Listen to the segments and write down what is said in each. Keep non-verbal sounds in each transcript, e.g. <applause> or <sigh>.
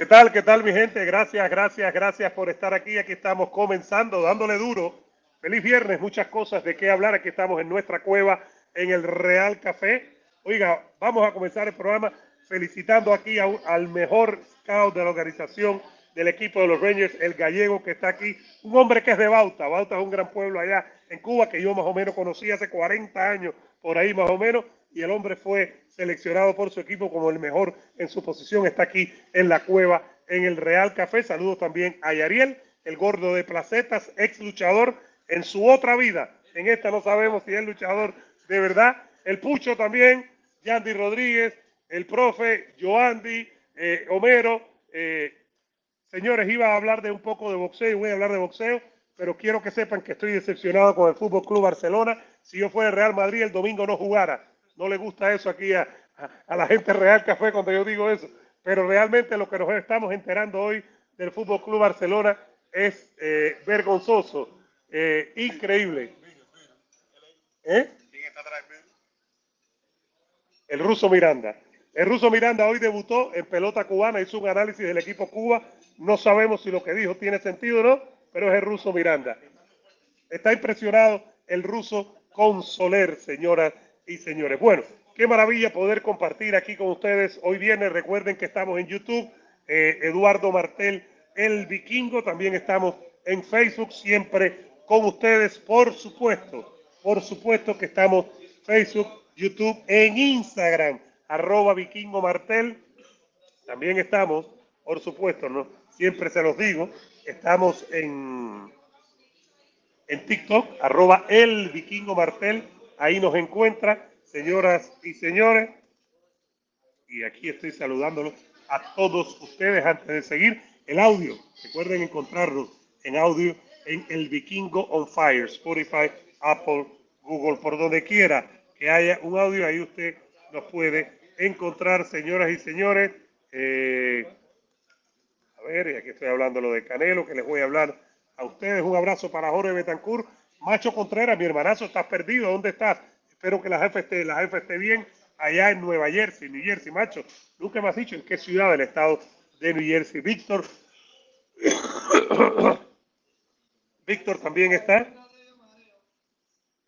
¿Qué tal? ¿Qué tal mi gente? Gracias, gracias, gracias por estar aquí. Aquí estamos comenzando, dándole duro. Feliz viernes, muchas cosas de qué hablar. Aquí estamos en nuestra cueva, en el Real Café. Oiga, vamos a comenzar el programa felicitando aquí al mejor scout de la organización del equipo de los Rangers, el gallego que está aquí, un hombre que es de Bauta. Bauta es un gran pueblo allá en Cuba que yo más o menos conocí hace 40 años, por ahí más o menos, y el hombre fue seleccionado por su equipo como el mejor en su posición. Está aquí en la cueva, en el Real Café. Saludos también a Yariel, el gordo de placetas, ex luchador en su otra vida. En esta no sabemos si es luchador de verdad. El Pucho también, Yandy Rodríguez, el profe, Joandy, eh, Homero. Eh, señores, iba a hablar de un poco de boxeo y voy a hablar de boxeo, pero quiero que sepan que estoy decepcionado con el Fútbol Club Barcelona. Si yo fuera Real Madrid, el domingo no jugara no le gusta eso aquí a, la gente Real Café cuando yo digo eso. Pero realmente lo que nos estamos enterando hoy del Fútbol Club Barcelona es eh, vergonzoso, eh, increíble. ¿Eh? El ruso Miranda. El ruso Miranda hoy debutó en pelota cubana, hizo un análisis del equipo Cuba. No sabemos si lo que dijo tiene sentido o no, pero es el ruso Miranda. Está impresionado el ruso con Soler, señoras y señores. Bueno, qué maravilla poder compartir aquí con ustedes. Hoy viene, recuerden que estamos en YouTube, eh, Eduardo Martel, el vikingo, también estamos en Facebook, siempre con ustedes, por supuesto, por supuesto que estamos Facebook, YouTube, en Instagram, arroba vikingo martel. También estamos, por supuesto, ¿no? Siempre se los digo, estamos en, en TikTok, arroba el vikingo martel Ahí nos encuentra, señoras y señores. Y aquí estoy saludándolos a todos ustedes antes de seguir el audio. Recuerden encontrarnos en audio en El Vikingo on Fire, Spotify, Apple, Google, por donde quiera que haya un audio, ahí usted nos puede encontrar, señoras y señores. Eh, a ver, y aquí estoy hablando lo de Canelo, que les voy a hablar a ustedes. Un abrazo para Jorge Betancourt Macho Contreras, mi hermanazo, estás perdido, ¿dónde estás? Espero que la jefe esté, la jefe esté bien allá en Nueva Jersey, New Jersey, macho. Nunca me has dicho en qué ciudad del estado de New Jersey. Víctor, <coughs> Víctor también está.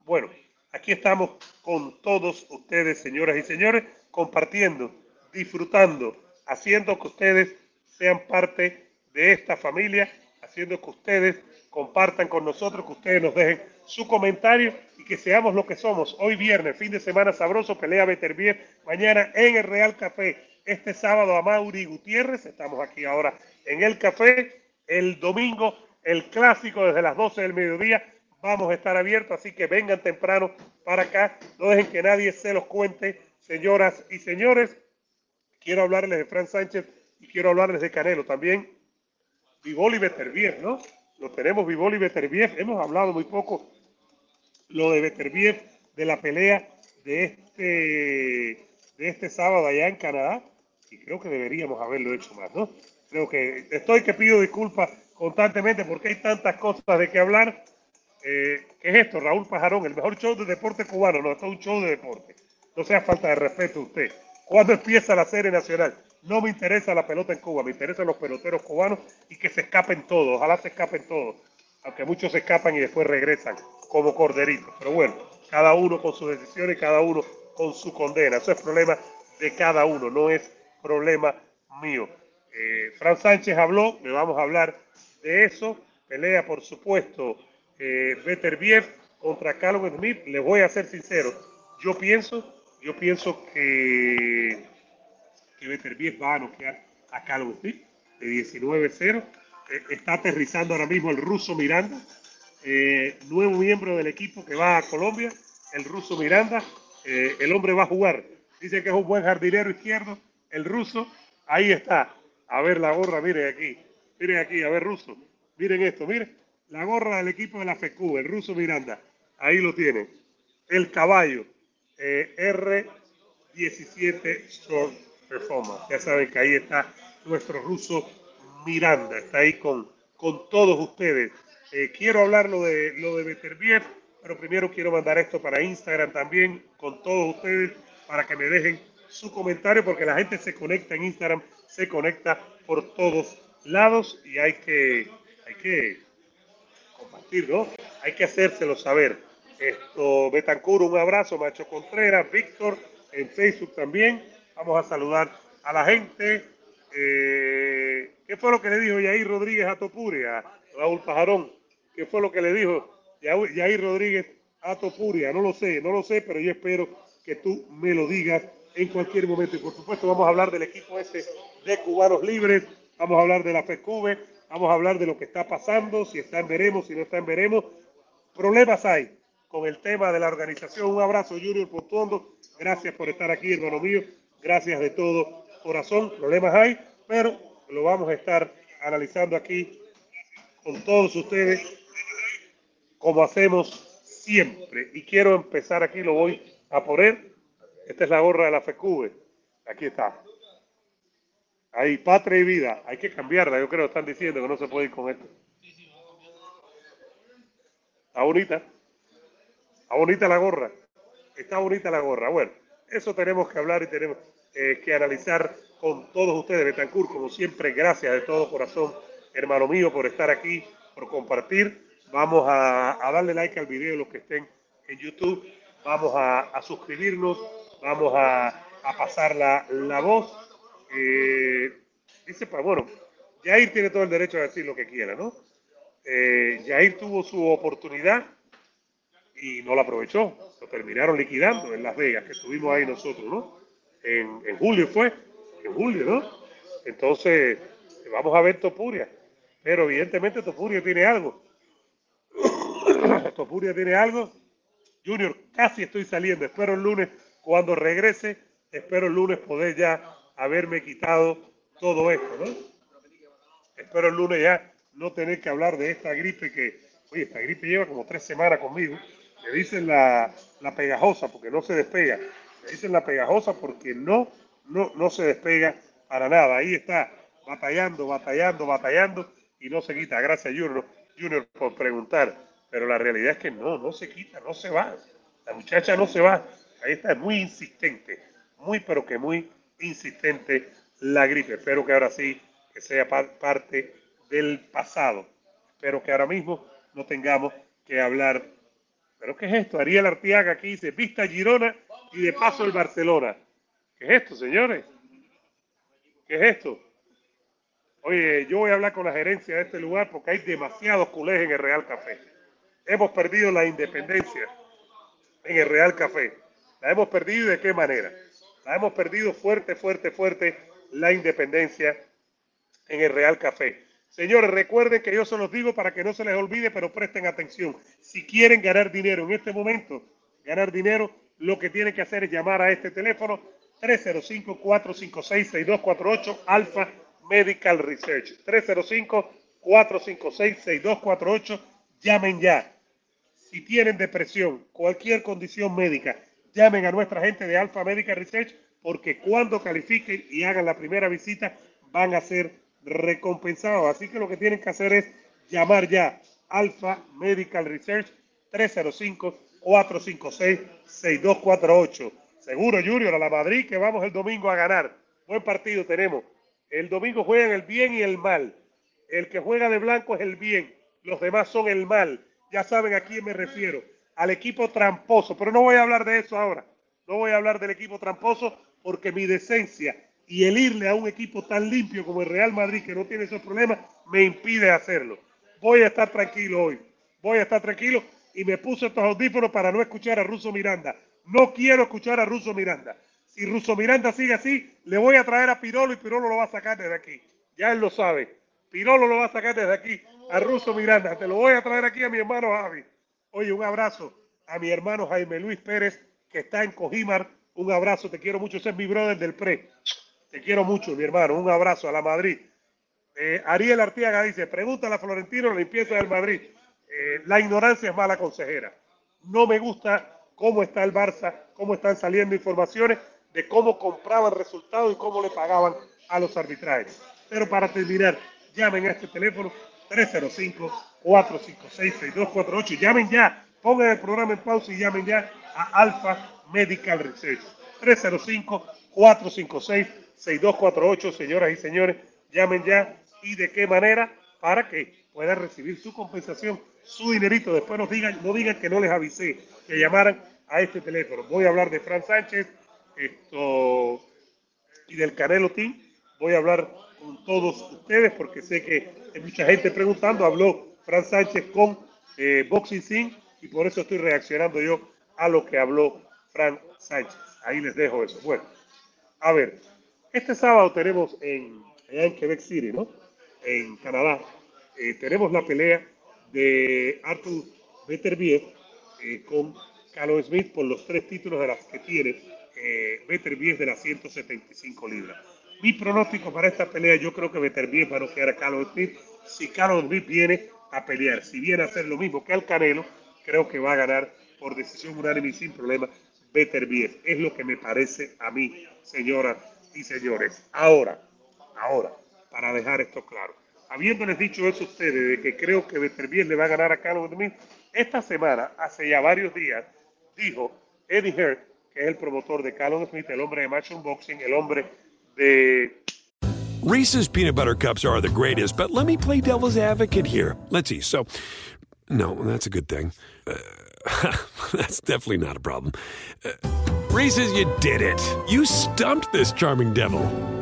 Bueno, aquí estamos con todos ustedes, señoras y señores, compartiendo, disfrutando, haciendo que ustedes sean parte de esta familia, haciendo que ustedes compartan con nosotros, que ustedes nos dejen su comentario y que seamos lo que somos. Hoy viernes, fin de semana sabroso, pelea Beterbiev, mañana en el Real Café. Este sábado a Mauri Gutiérrez, estamos aquí ahora en el café. El domingo, el clásico desde las 12 del mediodía, vamos a estar abiertos, así que vengan temprano para acá. No dejen que nadie se los cuente, señoras y señores. Quiero hablarles de Fran Sánchez y quiero hablarles de Canelo también. Vivoli Beterbiev, ¿no? Lo tenemos Vivoli Beterbiev. Hemos hablado muy poco lo de Beterbiev, de la pelea de este, de este sábado allá en Canadá. Y creo que deberíamos haberlo hecho más, ¿no? Creo que estoy que pido disculpas constantemente porque hay tantas cosas de que hablar. Eh, ¿Qué es esto? Raúl Pajarón, el mejor show de deporte cubano. No, esto es un show de deporte. No sea falta de respeto a usted. ¿Cuándo empieza la serie nacional? No me interesa la pelota en Cuba, me interesan los peloteros cubanos y que se escapen todos, ojalá se escapen todos, aunque muchos se escapan y después regresan como corderitos. Pero bueno, cada uno con sus decisiones cada uno con su condena. Eso es problema de cada uno, no es problema mío. Eh, Fran Sánchez habló, le vamos a hablar de eso. Pelea, por supuesto, eh, Beterbiev contra Callum Smith. Les voy a ser sincero, yo pienso Yo pienso que, que Beterbiev va a noquear a Calvo de 19-0. Eh, está aterrizando ahora mismo el ruso Miranda, eh, nuevo miembro del equipo que va a Colombia, el ruso Miranda. Eh, el hombre va a jugar. Dice que es un buen jardinero izquierdo, el ruso. Ahí está. A ver la gorra, miren aquí. Miren aquí, a ver, ruso. Miren esto, miren. La gorra del equipo de la FECU, el ruso Miranda. Ahí lo tienen. El caballo. R17 Short Performance. Ya saben que ahí está nuestro ruso Miranda. Está ahí con, con todos ustedes. Eh, quiero hablar lo de, lo de Beterbiev, pero primero quiero mandar esto para Instagram también con todos ustedes para que me dejen su comentario porque la gente se conecta en Instagram, se conecta por todos lados y hay que, hay que compartir, ¿no? Hay que hacérselo saber. Esto, Betancur, un abrazo, Macho Contreras, Víctor, en Facebook también. Vamos a saludar a la gente. Eh, ¿Qué fue lo que le dijo Yair Rodríguez a Topuria, Raúl Pajarón? ¿Qué fue lo que le dijo Yair Rodríguez a Topuria? No lo sé, no lo sé, pero yo espero que tú me lo digas en cualquier momento. Y por supuesto vamos a hablar del equipo ese de cubanos libres, vamos a hablar de la FECUBE, vamos a hablar de lo que está pasando, si está en veremos, si no está en veremos. Problemas hay con el tema de la organización. Un abrazo, Junior Pontondo. Gracias por estar aquí, hermano mío. Gracias de todo corazón. Problemas hay, pero lo vamos a estar analizando aquí con todos ustedes, como hacemos siempre. Y quiero empezar aquí, lo voy a poner. Esta es la gorra de la FECUBE. Aquí está. Ahí, patria y vida. Hay que cambiarla, yo creo, están diciendo que no se puede ir con esto. Está bonita. Está bonita la gorra. Está bonita la gorra. Bueno, eso tenemos que hablar y tenemos eh, que analizar con todos ustedes. Betancourt, como siempre, gracias de todo corazón, hermano mío, por estar aquí, por compartir. Vamos a, darle like al video, los que estén en YouTube. Vamos a, suscribirnos. Vamos a, pasar la, la voz. Eh, dice, pues bueno, Jair tiene todo el derecho a decir lo que quiera, ¿no? Eh, Jair tuvo su oportunidad y no la aprovechó. Lo terminaron liquidando en Las Vegas, que estuvimos ahí nosotros, ¿no? En, julio fue, en julio, ¿no? Entonces, vamos a ver Topuria. Pero evidentemente Topuria tiene algo. <coughs> Topuria tiene algo. Junior, casi estoy saliendo. Espero el lunes, cuando regrese, espero el lunes poder ya haberme quitado todo esto, ¿no? Espero el lunes ya no tener que hablar de esta gripe que, oye, esta gripe lleva como tres semanas conmigo. Me dicen la, la pegajosa porque no se despega. Me dicen la pegajosa porque no, no, no se despega para nada. Ahí está, batallando, batallando, batallando y no se quita. Gracias, Junior, Junior por preguntar. Pero la realidad es que no, no se quita, no se va. La muchacha no se va. Ahí está, muy insistente, muy, pero que muy insistente la gripe. Espero que ahora sí, que sea parte del pasado. Espero que ahora mismo no tengamos que hablar. ¿Pero qué es esto? Ariel Artiaga aquí dice, vista Girona y de paso el Barcelona. ¿Qué es esto, señores? ¿Qué es esto? Oye, yo voy a hablar con la gerencia de este lugar porque hay demasiados culés en el Real Café. Hemos perdido la independencia en el Real Café. ¿La hemos perdido y de qué manera? La hemos perdido fuerte, fuerte, fuerte la independencia en el Real Café. Señores, recuerden que yo se los digo para que no se les olvide, pero presten atención. Si quieren ganar dinero en este momento, ganar dinero, lo que tienen que hacer es llamar a este teléfono 305-456-6248 Alfa Medical Research. 305-456-6248. Llamen ya. Si tienen depresión, cualquier condición médica, llamen a nuestra gente de Alfa Medical Research porque cuando califiquen y hagan la primera visita van a ser recompensados. Así que lo que tienen que hacer es llamar ya Alfa Medical Research 305-456-6248. Seguro, Junior, a la Madrid que vamos el domingo a ganar. Buen partido tenemos. El domingo juegan el bien y el mal. El que juega de blanco es el bien. Los demás son el mal. Ya saben a quién me refiero. Al equipo tramposo. Pero no voy a hablar de eso ahora. No voy a hablar del equipo tramposo porque mi decencia y el irle a un equipo tan limpio como el Real Madrid, que no tiene esos problemas, me impide hacerlo. Voy a estar tranquilo hoy. Voy a estar tranquilo y me puse estos audífonos para no escuchar a Russo Miranda. No quiero escuchar a Russo Miranda. Si Russo Miranda sigue así, le voy a traer a Pirolo y Pirolo lo va a sacar desde aquí. Ya él lo sabe. Pirolo lo va a sacar desde aquí a Russo Miranda. Te lo voy a traer aquí a mi hermano Javi. Oye, un abrazo a mi hermano Jaime Luis Pérez, que está en Cojimar. Un abrazo, te quiero mucho. Ese es mi brother del pre. Te quiero mucho, mi hermano. Un abrazo a la Madrid. Eh, Ariel Artiaga dice, pregúntale a Florentino la limpieza del Madrid. Eh, la ignorancia es mala consejera. No me gusta cómo está el Barça, cómo están saliendo informaciones de cómo compraban resultados y cómo le pagaban a los arbitrajes. Pero para terminar, llamen a este teléfono 305-456-6248. Llamen ya, pongan el programa en pausa y llamen ya a Alpha Medical Research. 305-456-6248. Señoras y señores, llamen ya y de qué manera para que puedan recibir su compensación, su dinerito. Después nos digan, no digan que no les avisé, que llamaran a este teléfono. Voy a hablar de Fran Sánchez esto, y del Canelo Team. Voy a hablar con todos ustedes porque sé que hay mucha gente preguntando. Habló Fran Sánchez con eh, Boxing Sin y por eso estoy reaccionando yo a lo que habló Fran Sánchez. Ahí les dejo eso. Bueno, a ver, este sábado tenemos en, Quebec City, ¿no? En Canadá, eh, tenemos la pelea de Arthur Beterbiev eh, con Carlos Smith por los tres títulos de las que tiene eh, Beterbiev de las 175 libras. Mi pronóstico para esta pelea, yo creo que Beterbiev va a noquear a Carlos Smith. Si Carlos Smith viene a pelear, si viene a hacer lo mismo que al Canelo, creo que va a ganar por decisión unánime y sin problema Beterbiev. Es lo que me parece a mí, señoras y señores. Ahora, ahora, para dejar esto claro, habiéndoles dicho eso a ustedes, de que creo que Beterbiev le va a ganar a Carlos Smith, esta semana, hace ya varios días, dijo Eddie Hearn, que es el promotor de Carlos Smith, el hombre de Match Boxing, el hombre de Reese's peanut butter cups are the greatest, but let me play devil's advocate here. Let's see. So, no, that's a good thing. Uh, <laughs> that's definitely not a problem. Uh, Reese's, you did it. You stumped this charming devil.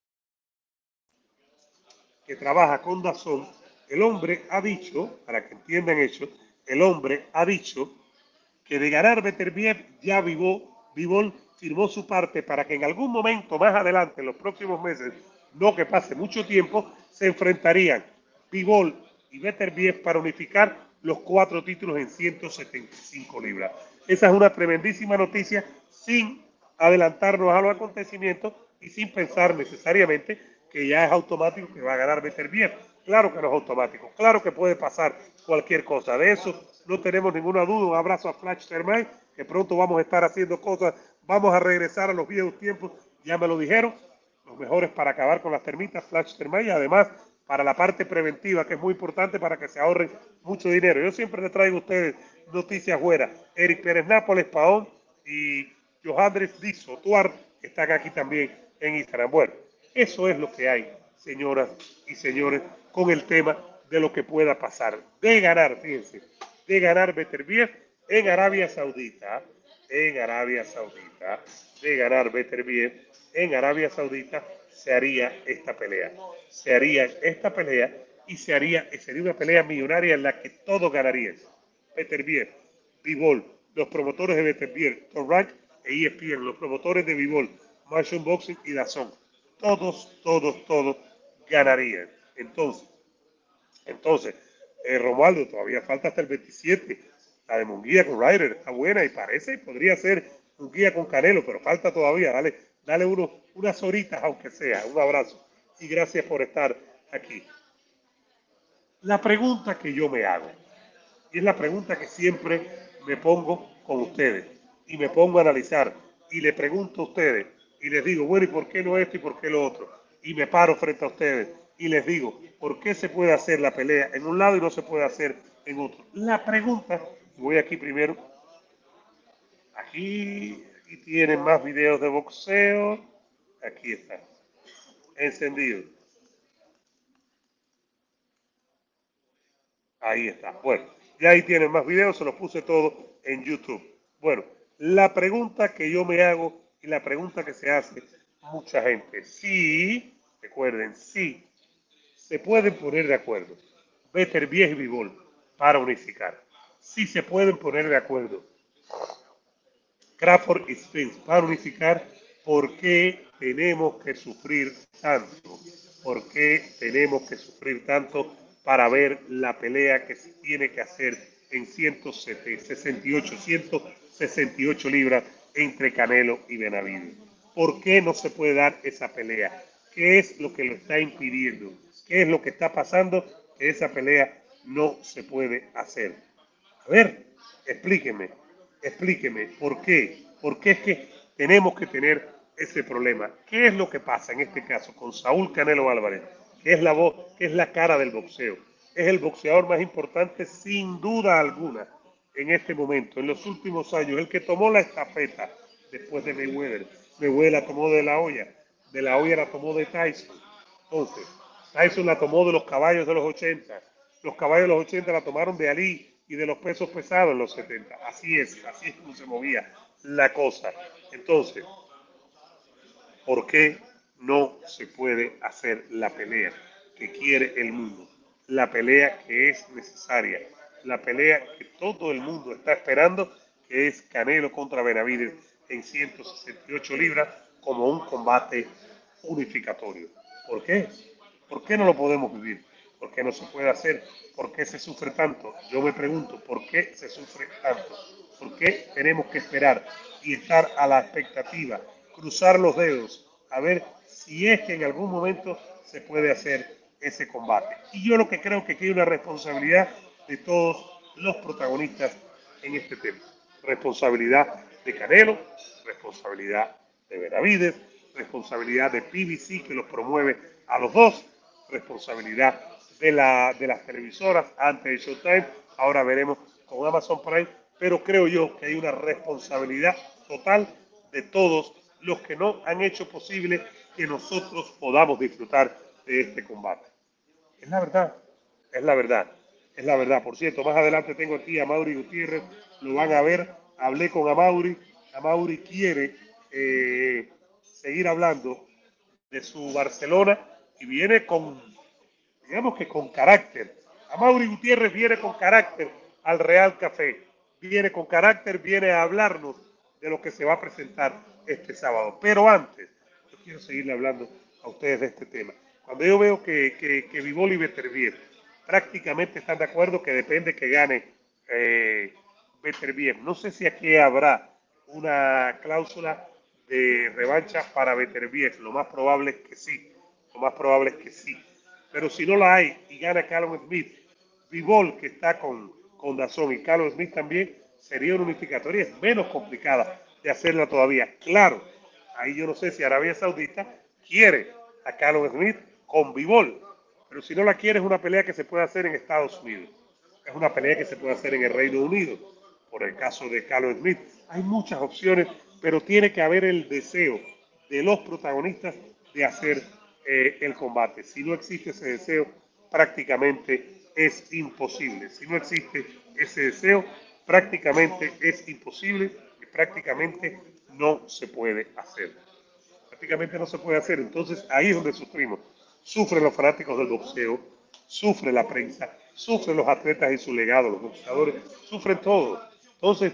Trabaja con Dazón, el hombre ha dicho, para que entiendan eso, el hombre ha dicho que de ganar Beterbiev ya Vivó, Vivol firmó su parte para que en algún momento más adelante, en los próximos meses, no que pase mucho tiempo, se enfrentarían Vivol y Beterbiev para unificar los cuatro títulos en 175 libras. Esa es una tremendísima noticia sin adelantarnos a los acontecimientos y sin pensar necesariamente que ya es automático que va a ganar Beterbiev. Claro que no es automático, claro que puede pasar cualquier cosa. De eso no tenemos ninguna duda. Un abrazo a Flash Termay, que pronto vamos a estar haciendo cosas, vamos a regresar a los viejos tiempos, ya me lo dijeron, los mejores para acabar con las termitas, Flash Termay, y además para la parte preventiva, que es muy importante para que se ahorren mucho dinero. Yo siempre les traigo a ustedes noticias buenas. Eric Pérez Nápoles, Paón y Johannes Dixo, Tuar, están aquí también en Instagram. Bueno, eso es lo que hay, señoras y señores, con el tema de lo que pueda pasar. De ganar, fíjense, de ganar Beterbiev en Arabia Saudita, en Arabia Saudita, de ganar Beterbiev en Arabia Saudita, se haría esta pelea. Se haría esta pelea y se haría, sería una pelea millonaria en la que todos ganarían. Beterbiev, Bivol, los promotores de Beterbiev, Torrank e ESPN, los promotores de Bivol, Marshall Boxing y Dazón todos, todos, todos ganarían. Entonces, entonces, eh, Romualdo, todavía falta hasta el 27. La de Munguía con Ryder está buena y parece, podría ser Munguía con Canelo, pero falta todavía. Dale, dale uno, unas horitas, aunque sea. Un abrazo y gracias por estar aquí. La pregunta que yo me hago, y es la pregunta que siempre me pongo con ustedes, y me pongo a analizar, y le pregunto a ustedes, y les digo, bueno, ¿y por qué no esto y por qué lo otro? Y me paro frente a ustedes y les digo, ¿por qué se puede hacer la pelea en un lado y no se puede hacer en otro? La pregunta, voy aquí primero aquí, aquí tienen más videos de boxeo. Aquí está. Encendido. Ahí está. Bueno, ya ahí tienen más videos, se los puse todo en YouTube. Bueno, la pregunta que yo me hago y la pregunta que se hace mucha gente, sí, recuerden, sí, se pueden poner de acuerdo. Better y Bivol para unificar. Sí se pueden poner de acuerdo. Crawford y Spence para unificar por qué tenemos que sufrir tanto. ¿Por qué tenemos que sufrir tanto para ver la pelea que se tiene que hacer en 168, 168 libras entre Canelo y Benavides. ¿Por qué no se puede dar esa pelea? ¿Qué es lo que lo está impidiendo? ¿Qué es lo que está pasando que esa pelea no se puede hacer? A ver, explíqueme, explíqueme, ¿por qué? ¿Por qué es que tenemos que tener ese problema? ¿Qué es lo que pasa en este caso con Saúl Canelo Álvarez? que es la voz, que es la cara del boxeo. Es el boxeador más importante sin duda alguna en este momento, en los últimos años, el que tomó la estafeta después de Mayweather. Mayweather la tomó de la olla, de la olla la tomó de Tyson. Entonces, Tyson la tomó de los caballos de los 80, los caballos de los 80 la tomaron de Ali y de los pesos pesados en los 70. Así es, así es como se movía la cosa. Entonces, ¿por qué no se puede hacer la pelea que quiere el mundo, la pelea que es necesaria, la pelea que todo el mundo está esperando, que es Canelo contra Benavides en 168 libras como un combate unificatorio. ¿Por qué? ¿Por qué no lo podemos vivir? ¿Por qué no se puede hacer? ¿Por qué se sufre tanto? Yo me pregunto, ¿por qué se sufre tanto? ¿Por qué tenemos que esperar y estar a la expectativa, cruzar los dedos, a ver si es que en algún momento se puede hacer ese combate. Y yo lo que creo que hay una responsabilidad de todos los protagonistas en este tema. Responsabilidad de Canelo, responsabilidad de Benavides, responsabilidad de PBC que los promueve a los dos, responsabilidad de, la, de las televisoras antes de Showtime, ahora veremos con Amazon Prime, pero creo yo que hay una responsabilidad total de todos los que no han hecho posible que nosotros podamos disfrutar de este combate. Es la verdad, es la verdad, es la verdad. Por cierto, más adelante tengo aquí a Mauri Gutiérrez, lo van a ver, hablé con Amauri, Amauri quiere eh, seguir hablando de su Barcelona y viene con, digamos que con carácter. Amauri Gutiérrez viene con carácter al Real Café, viene con carácter, viene a hablarnos de lo que se va a presentar este sábado. Pero antes, yo quiero seguirle hablando a ustedes de este tema. Cuando yo veo que, que, que Vivol y Beterbiev prácticamente están de acuerdo que depende que gane eh, Beterbiev. No sé si aquí habrá una cláusula de revancha para Beterbiev. Lo más probable es que sí. Lo más probable es que sí. Pero si no la hay y gana Callum Smith, Vivol que está con, con Dazón y Callum Smith también, sería una unificatoria menos complicada de hacerla todavía. Claro, ahí yo no sé si Arabia Saudita quiere a Carlos Smith con Bivol, pero si no la quiere es una pelea que se puede hacer en Estados Unidos, es una pelea que se puede hacer en el Reino Unido, por el caso de Carlos Smith. Hay muchas opciones, pero tiene que haber el deseo de los protagonistas de hacer eh, el combate. Si no existe ese deseo, prácticamente es imposible. Si no existe ese deseo, prácticamente es imposible prácticamente no se puede hacer. Prácticamente no se puede hacer. Entonces ahí es donde sufrimos. Sufren los fanáticos del boxeo, sufre la prensa, sufren los atletas y su legado, los boxeadores, sufren todo. Entonces,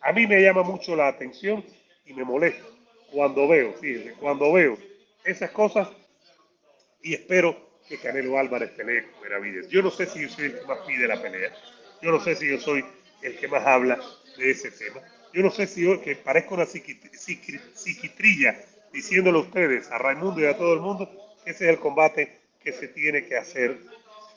a mí me llama mucho la atención y me molesta cuando veo, fíjense, cuando veo esas cosas y espero que Canelo Álvarez pelee con Benavides. Yo no sé si yo soy el que más pide la pelea, yo no sé si yo soy el que más habla, de ese tema. Yo no sé si yo, que parezco una psiquitrilla diciéndole a ustedes, a Raimundo y a todo el mundo, que ese es el combate que se tiene que hacer.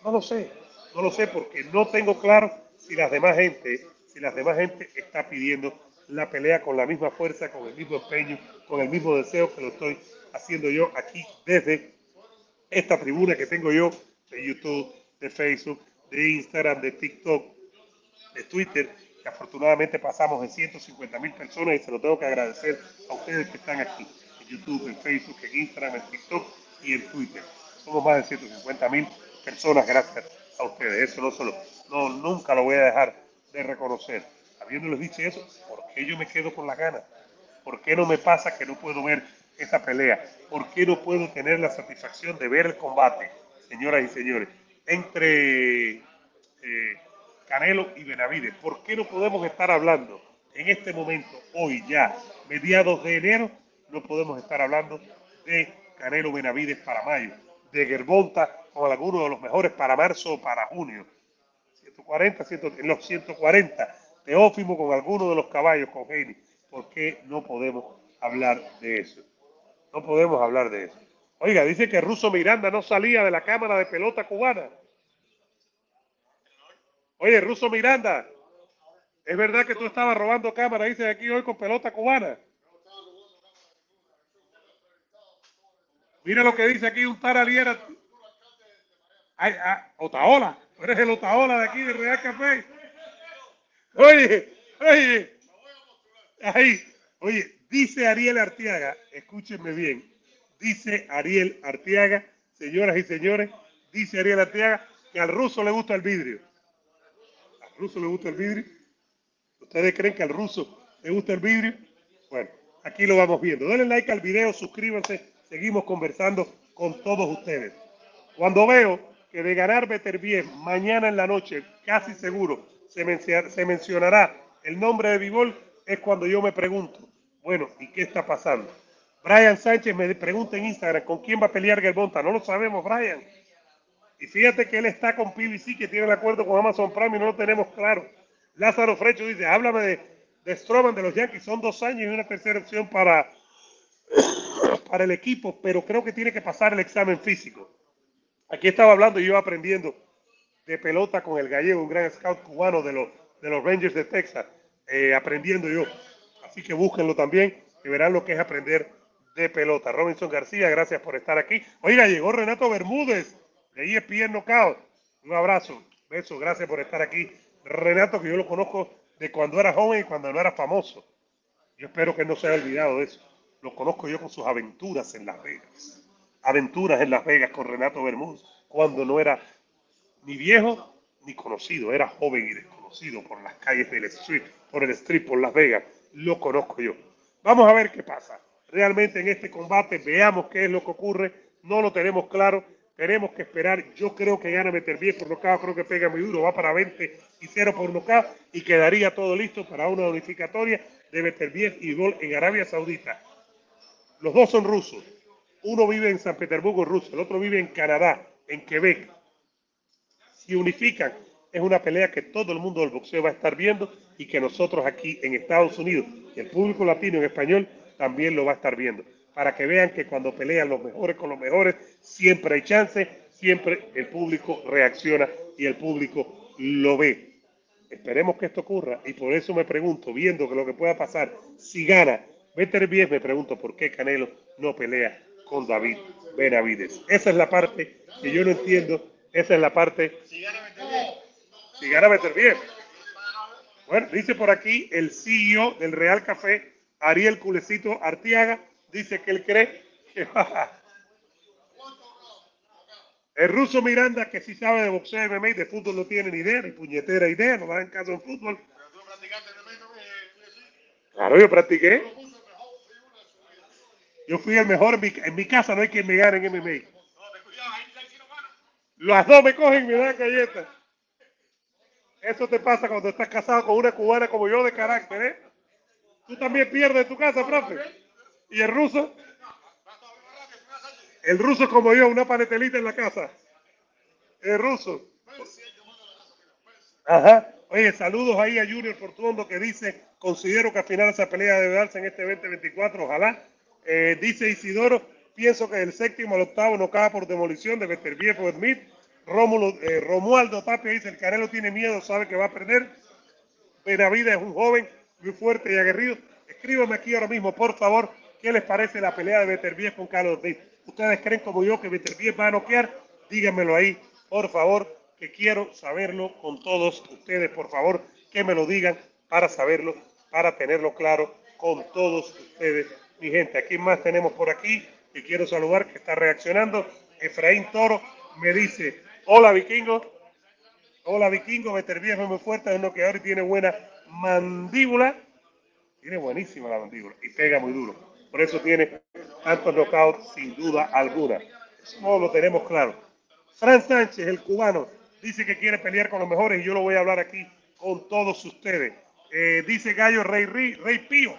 No lo sé, no lo sé porque no tengo claro si las demás gente, si las demás gente está pidiendo la pelea con la misma fuerza, con el mismo empeño, con el mismo deseo que lo estoy haciendo yo aquí desde esta tribuna que tengo yo de YouTube, de Facebook, de Instagram, de TikTok, de Twitter que afortunadamente pasamos de 150 mil personas y se lo tengo que agradecer a ustedes que están aquí, YouTube, en Facebook, en Instagram, en TikTok y en Twitter. Somos más de 150 mil personas gracias a ustedes. Eso no solo, no, nunca lo voy a dejar de reconocer. Habiéndoles dicho eso, ¿por qué yo me quedo con la gana? ¿Por qué no me pasa que no puedo ver esa pelea? ¿Por qué no puedo tener la satisfacción de ver el combate, señoras y señores, entre eh, Canelo y Benavides? ¿Por qué no podemos estar hablando en este momento, hoy ya, mediados de enero, no podemos estar hablando de Canelo Benavides para mayo, de Gervonta con alguno de los mejores para marzo o para junio? 140, 100, en los 140, Teófimo con alguno de los caballos, con Heini ¿Por qué no podemos hablar de eso? No podemos hablar de eso. Oiga, dice que Russo Miranda no salía de la cámara de pelota cubana. Oye, Russo Miranda, ¿es verdad que tú estabas robando cámara, dice aquí hoy con pelota cubana? Mira lo que dice aquí un taraliera. Ay, ah, Otaola, eres el Otaola de aquí de Real Café. Oye, oye, Ahí, oye, dice Ariel Artiaga, escúchenme bien, dice Ariel Artiaga, señoras y señores, dice Ariel Artiaga que al ruso le gusta el vidrio. ¿Al ruso le gusta el vidrio? ¿Ustedes creen que al ruso le gusta el vidrio? Bueno, aquí lo vamos viendo. Denle like al video, suscríbanse, seguimos conversando con todos ustedes. Cuando veo que de ganar Beterbiev mañana en la noche, casi seguro, se, mencionará el nombre de Vivol, es cuando yo me pregunto, bueno, ¿y qué está pasando? Brian Sánchez me pregunta en Instagram, ¿con quién va a pelear Gervonta? No lo sabemos, Brian. Y fíjate que él está con PBC, que tiene el acuerdo con Amazon Prime y no lo tenemos claro. Lázaro Frecho dice, háblame de, de Stroman, de los Yankees. Son dos años y una tercera opción para, para el equipo, pero creo que tiene que pasar el examen físico. Aquí estaba hablando y yo aprendiendo de pelota con el gallego, un gran scout cubano de los, de los Rangers de Texas. Eh, aprendiendo yo. Así que búsquenlo también, que verán lo que es aprender de pelota. Robinson García, gracias por estar aquí. Oiga, llegó Renato Bermúdez de ESPN Knockout. Un abrazo, beso, gracias por estar aquí. Renato, que yo lo conozco de cuando era joven y cuando no era famoso. Yo espero que no se haya olvidado de eso. Lo conozco yo con sus aventuras en Las Vegas. Aventuras en Las Vegas con Renato Bermúdez, cuando no era ni viejo ni conocido, era joven y desconocido por las calles del street por el strip, por Las Vegas. Lo conozco yo. Vamos a ver qué pasa. Realmente en este combate veamos qué es lo que ocurre. No lo tenemos claro. Tenemos que esperar. Yo creo que gana meter bien por nocaut. Creo que pega muy duro. Va para 20 y 0 por nocaut. Y quedaría todo listo para una unificatoria de Beterbiev y Gol en Arabia Saudita. Los dos son rusos. Uno vive en San Petersburgo, Rusia. El otro vive en Canadá, en Quebec. Si unifican, es una pelea que todo el mundo del boxeo va a estar viendo y que nosotros aquí en Estados Unidos y el público latino en español también lo va a estar viendo. Para que vean que cuando pelean los mejores con los mejores, siempre hay chance, siempre el público reacciona y el público lo ve. Esperemos que esto ocurra y por eso me pregunto, viendo que lo que pueda pasar, si gana Better bien, me pregunto por qué Canelo no pelea con David Benavides. Esa es la parte que yo no entiendo, esa es la parte... Si gana si gana meter bien. Bueno, dice por aquí el CEO del Real Café, Ariel Culecito Artiaga, dice que él cree que <laughs> va. El ruso Miranda, que sí sabe de boxeo MMA y de fútbol no tiene ni idea, ni puñetera idea, no va en caso en fútbol. Claro, yo practiqué. Yo fui el mejor en mi, casa, no hay quien me gane en MMA. Las dos me cogen y me dan galletas. Eso te pasa cuando estás casado con una cubana como yo de carácter, ¿eh? Tú también pierdes tu casa, profe. ¿Y el ruso? El ruso como yo, una panetelita en la casa. El ruso. Ajá. Oye, saludos ahí a Junior Fortuondo que dice, considero que al final esa pelea debe darse en este 2024, ojalá. Eh, dice Isidoro, pienso que el séptimo al octavo no cae por demolición de Viejo Smith Rómulo, eh, Romualdo Tapia dice, el Canelo tiene miedo, sabe que va a perder. Benavides es un joven muy fuerte y aguerrido. Escríbame aquí ahora mismo, por favor, qué les parece la pelea de Beterbiev con Carlos Ortiz. ¿Ustedes creen como yo que Beterbiev va a noquear? Díganmelo ahí, por favor, que quiero saberlo con todos ustedes, por favor, que me lo digan para saberlo, para tenerlo claro con todos ustedes, mi gente. Aquí más tenemos por aquí que quiero saludar, que está reaccionando. Efraín Toro me dice, hola vikingo, hola vikingo, Viejo es muy fuerte, es uno que ahora tiene buena mandíbula, tiene buenísima la mandíbula y pega muy duro. Por eso tiene tantos knockouts sin duda alguna. Eso lo tenemos claro. Fran Sánchez, el cubano, dice que quiere pelear con los mejores y yo lo voy a hablar aquí con todos ustedes. Eh, dice Gallo Rey, Rey, Pío.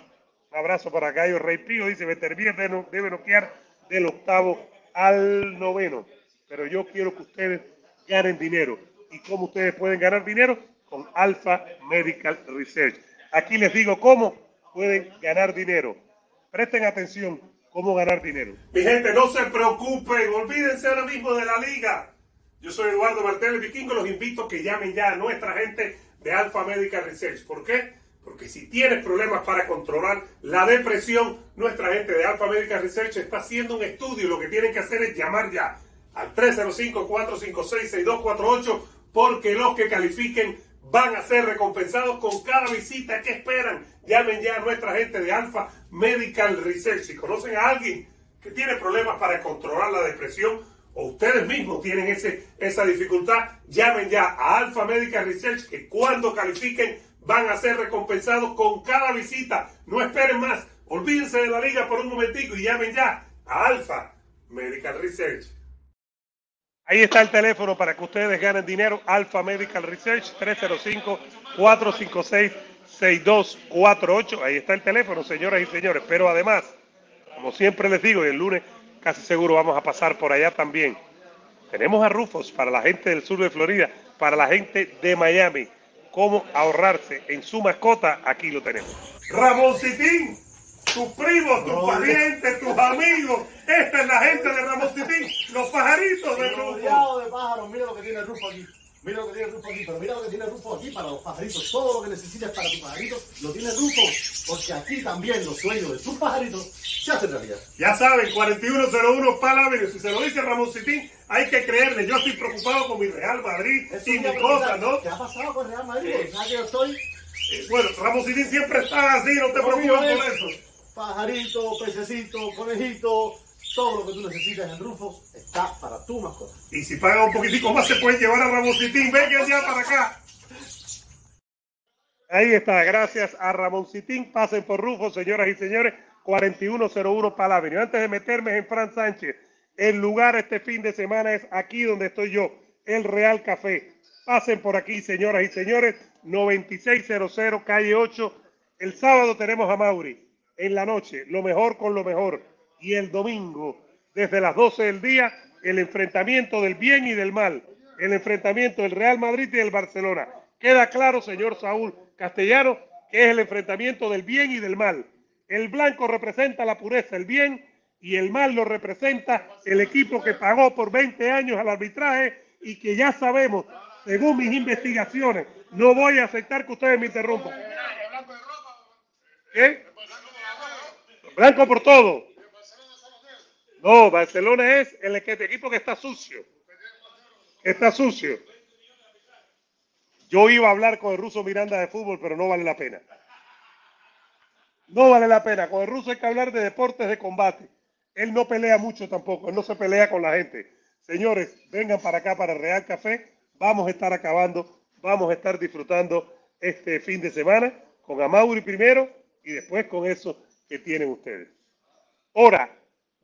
Un abrazo para Gallo Rey Pío. Dice Beterbiev debe, noquear del octavo al noveno. Pero yo quiero que ustedes ganen dinero. ¿Y cómo ustedes pueden ganar dinero? Con Alpha Medical Research. Aquí les digo cómo pueden ganar dinero. Presten atención cómo ganar dinero. Mi gente, no se preocupen, olvídense ahora mismo de la liga. Yo soy Eduardo Martel, el vikingo, los invito a que llamen ya a nuestra gente de Alpha Medical Research. ¿Por qué? Porque si tienes problemas para controlar la depresión, nuestra gente de Alpha Medical Research está haciendo un estudio. Lo que tienen que hacer es llamar ya al 305-456-6248 porque los que califiquen van a ser recompensados con cada visita que esperan. Llamen ya a nuestra gente de Alpha Medical Research. Si conocen a alguien que tiene problemas para controlar la depresión o ustedes mismos tienen ese, esa dificultad, llamen ya a Alpha Medical Research que cuando califiquen van a ser recompensados con cada visita. No esperen más. Olvídense de la liga por un momentico y llamen ya a Alpha Medical Research. Ahí está el teléfono para que ustedes ganen dinero. Alpha Medical Research 305-456-6248. Ahí está el teléfono, señoras y señores. Pero además, como siempre les digo, y el lunes casi seguro vamos a pasar por allá también. Tenemos a Rufos para la gente del sur de Florida, para la gente de Miami. Cómo ahorrarse en su mascota, aquí lo tenemos. Ramón Citín tus primos, tus parientes, tus amigos. Esta es la gente de Ramos los pajaritos de Rufo. de pájaros, mira lo que tiene Rufo aquí. Mira lo que tiene Rufo aquí, pero mira lo que tiene Rufo aquí para los pajaritos. Todo lo que necesitas para tu pajarito lo tiene Rufo, porque aquí también los sueños de tus pajaritos se hacen realidad. Ya saben, 4101 Palavero, si se lo dice Ramón Citín, hay que creerle. Yo estoy preocupado con mi Real Madrid y mi cosa, ¿no? ¿Qué ha pasado con Real Madrid? Eh, que yo estoy... Eh, bueno, Ramón Citín siempre está así, no te preocupes por eso pajarito, pececito, conejito, todo lo que tú necesitas en Rufos está para tu mascota. Y si pagas un poquitico más, se puede llevar a Ramoncitín. Venga ya para acá. Ahí está, gracias a Ramoncitín. Pasen por Rufos, señoras y señores. 4101 Palavio. Antes de meterme en Fran Sánchez, el lugar este fin de semana es aquí donde estoy yo, el Real Café. Pasen por aquí, señoras y señores. 9600, calle 8. El sábado tenemos a Mauri en la noche, lo mejor con lo mejor. Y el domingo, desde las 12 del día, el enfrentamiento del bien y del mal, el enfrentamiento del Real Madrid y del Barcelona. Queda claro, señor Saúl Castellano, que es el enfrentamiento del bien y del mal. El blanco representa la pureza, el bien, y el mal lo representa el equipo que pagó por 20 años al arbitraje y que ya sabemos, según mis investigaciones, no voy a aceptar que ustedes me interrumpan. ¿Qué? Blanco por todo. No, Barcelona es el equipo que está sucio. Está sucio. Yo iba a hablar con el ruso Miranda de fútbol, pero no vale la pena. No vale la pena. Con el ruso hay que hablar de deportes de combate. Él no pelea mucho tampoco. Él no se pelea con la gente. Señores, vengan para acá para Real Café. Vamos a estar acabando. Vamos a estar disfrutando este fin de semana con Amauri primero y después con eso que tienen ustedes. Hora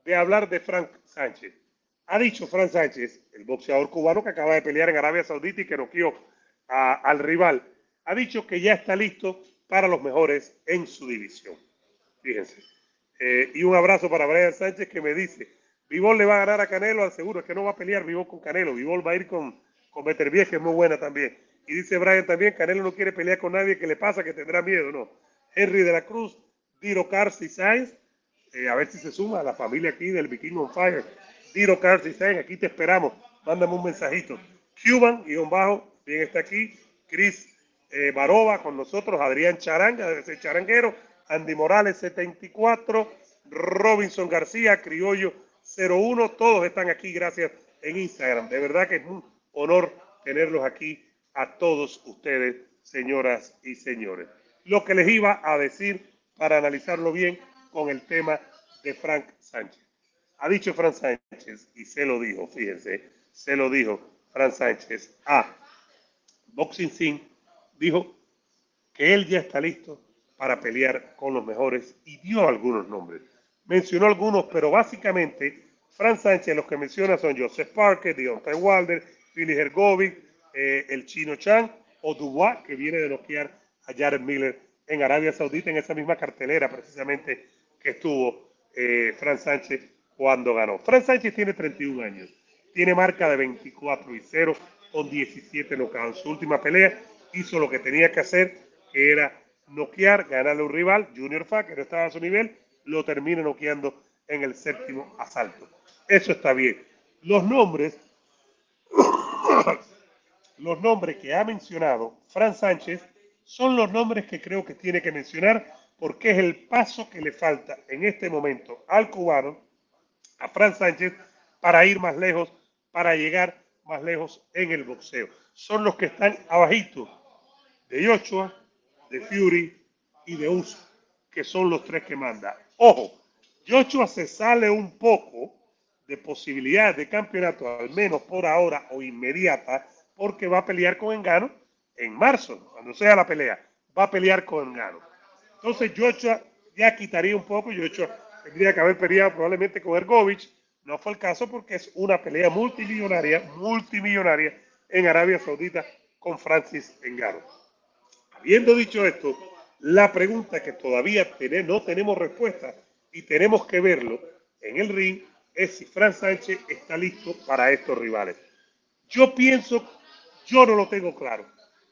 de hablar de Frank Sánchez. Ha dicho Frank Sánchez, el boxeador cubano que acaba de pelear en Arabia Saudita y que noqueó al rival, ha dicho que ya está listo para los mejores en su división. Fíjense. Eh, y un abrazo para Brian Sánchez que me dice, Vivol le va a ganar a Canelo, al seguro es que no va a pelear Vivol con Canelo, Vivol va a ir con, con Beterbiev, que es muy buena también. Y dice Brian también, Canelo no quiere pelear con nadie, que le pasa que tendrá miedo, no. Henry de la Cruz Diro Carsi Sainz, eh, a ver si se suma a la familia aquí del Viking on Fire. Diro Carsi Sainz, aquí te esperamos. Mándame un mensajito. Cuban, guion bajo, bien está aquí. Chris eh, Baroba con nosotros. Adrián Charanga, debe ser charanguero. Andy Morales, 74. Robinson García, Criollo 01. Todos están aquí, gracias en Instagram. De verdad que es un honor tenerlos aquí a todos ustedes, señoras y señores. lo que les iba a decir para analizarlo bien con el tema de Frank Sánchez. Ha dicho Frank Sánchez, y se lo dijo, fíjense, se lo dijo Frank Sánchez a Boxing Sin, dijo que él ya está listo para pelear con los mejores y dio algunos nombres. Mencionó algunos, pero básicamente Frank Sánchez los que menciona son Joseph Parker, Deontay Wilder, Philly Hergovic, eh, el Chino Chan o Dubois, que viene de noquear a Jared Miller en Arabia Saudita en esa misma cartelera precisamente estuvo eh, Fran Sánchez cuando ganó. Fran Sánchez tiene 31 años, tiene marca de 24 y 0 con 17 knockouts. Su última pelea hizo lo que tenía que hacer, que era noquear, ganarle a un rival, Junior Fa, que no estaba a su nivel, lo termina noqueando en el séptimo asalto. Eso está bien. Los nombres, <coughs> los nombres que ha mencionado Fran Sánchez son los nombres que creo que tiene que mencionar porque es el paso que le falta en este momento al cubano, a Fran Sánchez, para ir más lejos, para llegar más lejos en el boxeo. Son los que están abajito de Joshua, de Fury y de Uso, que son los tres que manda. Ojo, Joshua se sale un poco de posibilidades de campeonato, al menos por ahora o inmediata, porque va a pelear con Engano en marzo, cuando sea la pelea, va a pelear con Engano. Entonces Joshua ya quitaría un poco, Joshua tendría que haber peleado probablemente con Ergovich, no fue el caso porque es una pelea multimillonaria, multimillonaria en Arabia Saudita con Francis Engano. Habiendo dicho esto, la pregunta que todavía no tenemos respuesta y tenemos que verlo en el ring es si Fran Sánchez está listo para estos rivales. Yo pienso, yo no lo tengo claro.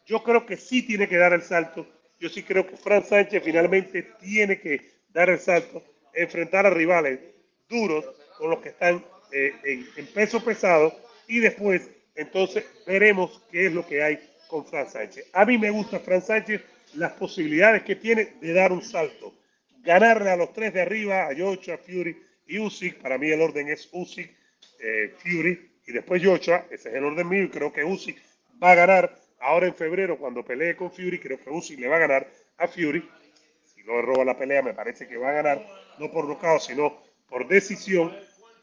Yo creo que sí tiene que dar el salto. Yo sí creo que Fran Sánchez finalmente tiene que dar el salto, enfrentar a rivales duros con los que están eh, en, peso pesado y después entonces veremos qué es lo que hay con Fran Sánchez. A mí me gusta Fran Sánchez las posibilidades que tiene de dar un salto. Ganarle a los tres de arriba, a Joshua, Fury y Usyk. Para mí el orden es Usyk, eh, Fury y después Joshua. Ese es el orden mío y creo que Usyk va a ganar Ahora en febrero, cuando pelee con Fury, creo que Usyk le va a ganar a Fury. Si no roba la pelea, me parece que va a ganar, no por nocaut, sino por decisión.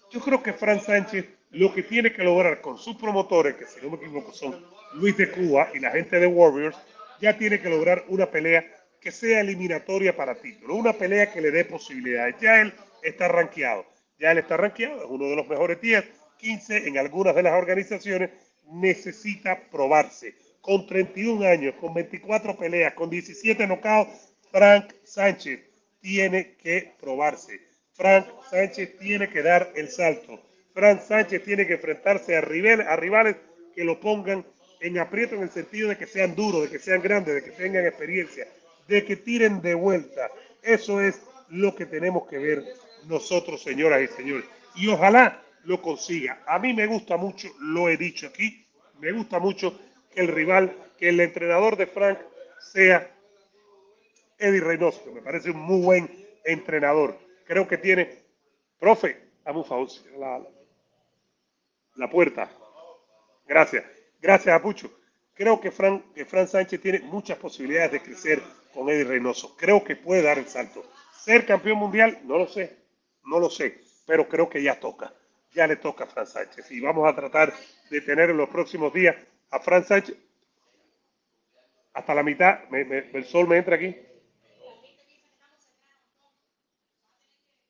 Yo creo que Fran Sánchez lo que tiene que lograr con sus promotores, que si no me equivoco son Luis de Cuba y la gente de Warriors, ya tiene que lograr una pelea que sea eliminatoria para título, una pelea que le dé posibilidades. Ya él está rankeado, ya él está rankeado, es uno de los mejores 10, 15 en algunas de las organizaciones, necesita probarse con 31 años, con 24 peleas, con 17 knockouts, Frank Sánchez tiene que probarse. Frank Sánchez tiene que dar el salto. Frank Sánchez tiene que enfrentarse a, rivales que lo pongan en aprieto en el sentido de que sean duros, de que sean grandes, de que tengan experiencia, de que tiren de vuelta. Eso es lo que tenemos que ver nosotros, señoras y señores. Y ojalá lo consiga. A mí me gusta mucho, lo he dicho aquí, me gusta mucho el rival, que el entrenador de Frank sea Eddie Reynoso, que me parece un muy buen entrenador. Creo que tiene, profe, a la, la puerta. Gracias. Gracias, Apucho. Creo que Frank, que Frank Sánchez tiene muchas posibilidades de crecer con Eddie Reynoso. Creo que puede dar el salto. Ser campeón mundial, no lo sé, no lo sé, pero creo que ya toca. Ya le toca a Frank Sánchez. Y vamos a tratar de tener en los próximos días a Fran Sánchez hasta la mitad, el sol me entra aquí.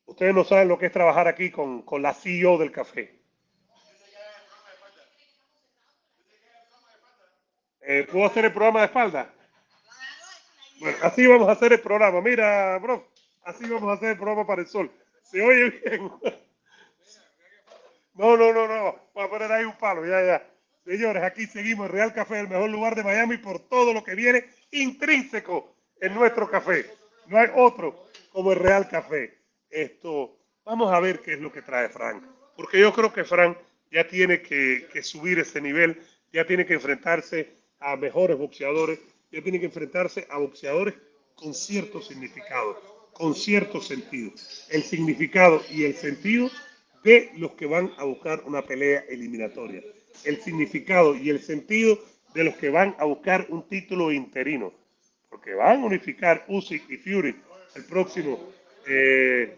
Ustedes no saben lo que es trabajar aquí con, la CEO del café. Eh, ¿Puedo hacer el programa de espalda? Así vamos a hacer el programa. Mira, bro, así vamos a hacer el programa para el sol. Se oye bien. <laughs> No, no, no, no. Voy a poner ahí un palo, ya, ya. Señores, aquí seguimos Real Café, el mejor lugar de Miami por todo lo que viene intrínseco en nuestro café. No hay otro como el Real Café. Esto, vamos a ver qué es lo que trae Frank. Porque yo creo que Frank ya tiene que, que subir ese nivel, ya tiene que enfrentarse a mejores boxeadores, ya tiene que enfrentarse a boxeadores con cierto significado, con cierto sentido. El significado y el sentido de los que van a buscar una pelea eliminatoria el significado y el sentido de los que van a buscar un título interino. porque van a unificar Usyk y Fury el próximo, eh,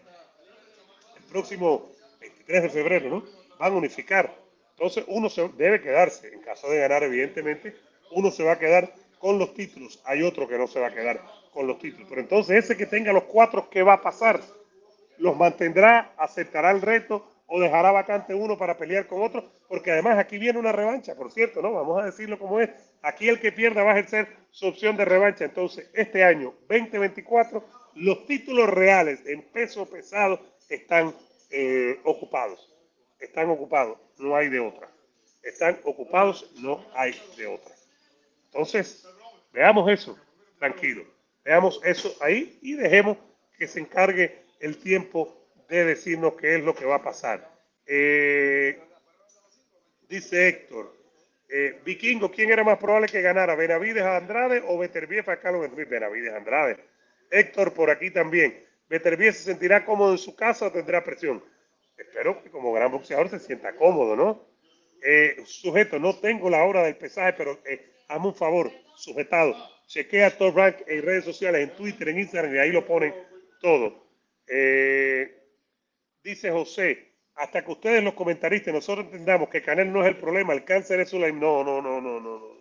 el próximo 23 de febrero, ¿no? Van a unificar. Entonces uno se debe quedarse, en caso de ganar, evidentemente, uno se va a quedar con los títulos. Hay otro que no se va a quedar con los títulos. Pero entonces ese que tenga los cuatro, ¿qué va a pasar? ¿Los mantendrá, aceptará el reto o dejará vacante uno para pelear con otro? Porque además aquí viene una revancha, por cierto, ¿no? Vamos a decirlo como es. Aquí el que pierda va a ejercer su opción de revancha. Entonces, este año 2024, los títulos reales en peso pesado están eh, ocupados. Están ocupados, no hay de otra. Están ocupados, no hay de otra. Entonces, veamos eso, tranquilo. Veamos eso ahí y dejemos que se encargue el tiempo de decirnos qué es lo que va a pasar. Eh, dice Héctor, eh, Vikingo, ¿quién era más probable que ganara? ¿Benavides Andrade o Beterbiev a Carlos Benavides Andrade. Héctor por aquí también. ¿Beterbiev se sentirá cómodo en su casa o tendrá presión? Espero que como gran boxeador se sienta cómodo, ¿no? Eh, sujeto, no tengo la hora del pesaje, pero hazme un favor, sujetado Chequea Top Rank en redes sociales, en Twitter, en Instagram, y ahí lo ponen todo. Dice José, hasta que ustedes los comentaristas nosotros entendamos que Canel no es el problema, el cáncer es Sulaim. No, no, no, no, no, no.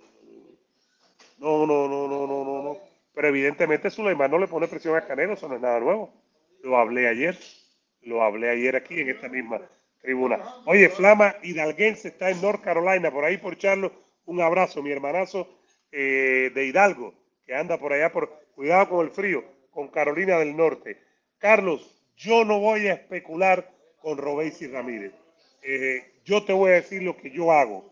No, no, no, no, no, no, no. Pero evidentemente Suleiman no le pone presión a Canelo, eso no es nada nuevo. Lo hablé ayer, lo hablé ayer aquí en esta misma tribuna. Oye, Flama Hidalguense está en North Carolina, por ahí por Charlo. Un abrazo, mi hermanazo eh, de Hidalgo, que anda por allá por, cuidado con el frío, con Carolina del Norte. Carlos, yo no voy a especular con y Ramírez. Eh, yo te voy a decir lo que yo hago.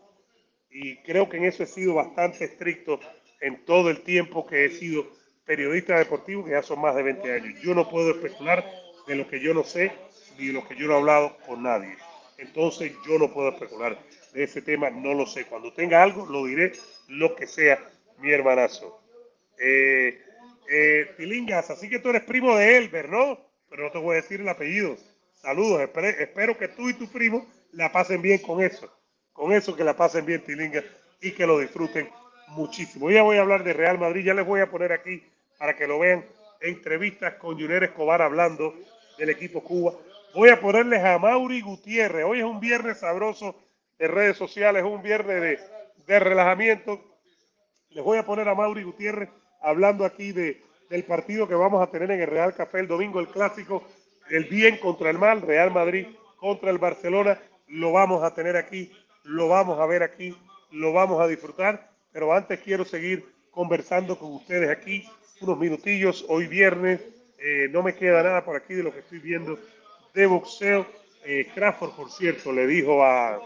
Y creo que en eso he sido bastante estricto en todo el tiempo que he sido periodista deportivo, que ya son más de 20 años. Yo no puedo especular de lo que yo no sé ni de lo que yo no he hablado con nadie. Entonces yo no puedo especular de ese tema, no lo sé. Cuando tenga algo, lo diré lo que sea mi hermanazo. Eh, eh, Tilingas, así que tú eres primo de Elber, ¿no? Pero no te voy a decir el apellido. Saludos, espero, que tú y tu primo la pasen bien con eso. Con eso que la pasen bien, Tilingas, y que lo disfruten muchísimo. Ya voy a hablar de Real Madrid, ya les voy a poner aquí para que lo vean entrevistas con Junior Escobar hablando del equipo Cuba. Voy a ponerles a Mauri Gutiérrez. Hoy es un viernes sabroso de redes sociales, un viernes de, de relajamiento les voy a poner a Mauri Gutiérrez hablando aquí de, del partido que vamos a tener en el Real Café el domingo, el clásico, el bien contra el mal, Real Madrid contra el Barcelona. Lo vamos a tener aquí, lo vamos a ver aquí, lo vamos a disfrutar. Pero antes quiero seguir conversando con ustedes aquí unos minutillos. Hoy viernes eh, no me queda nada por aquí de lo que estoy viendo de boxeo. Eh, Crawford, por cierto, le dijo a...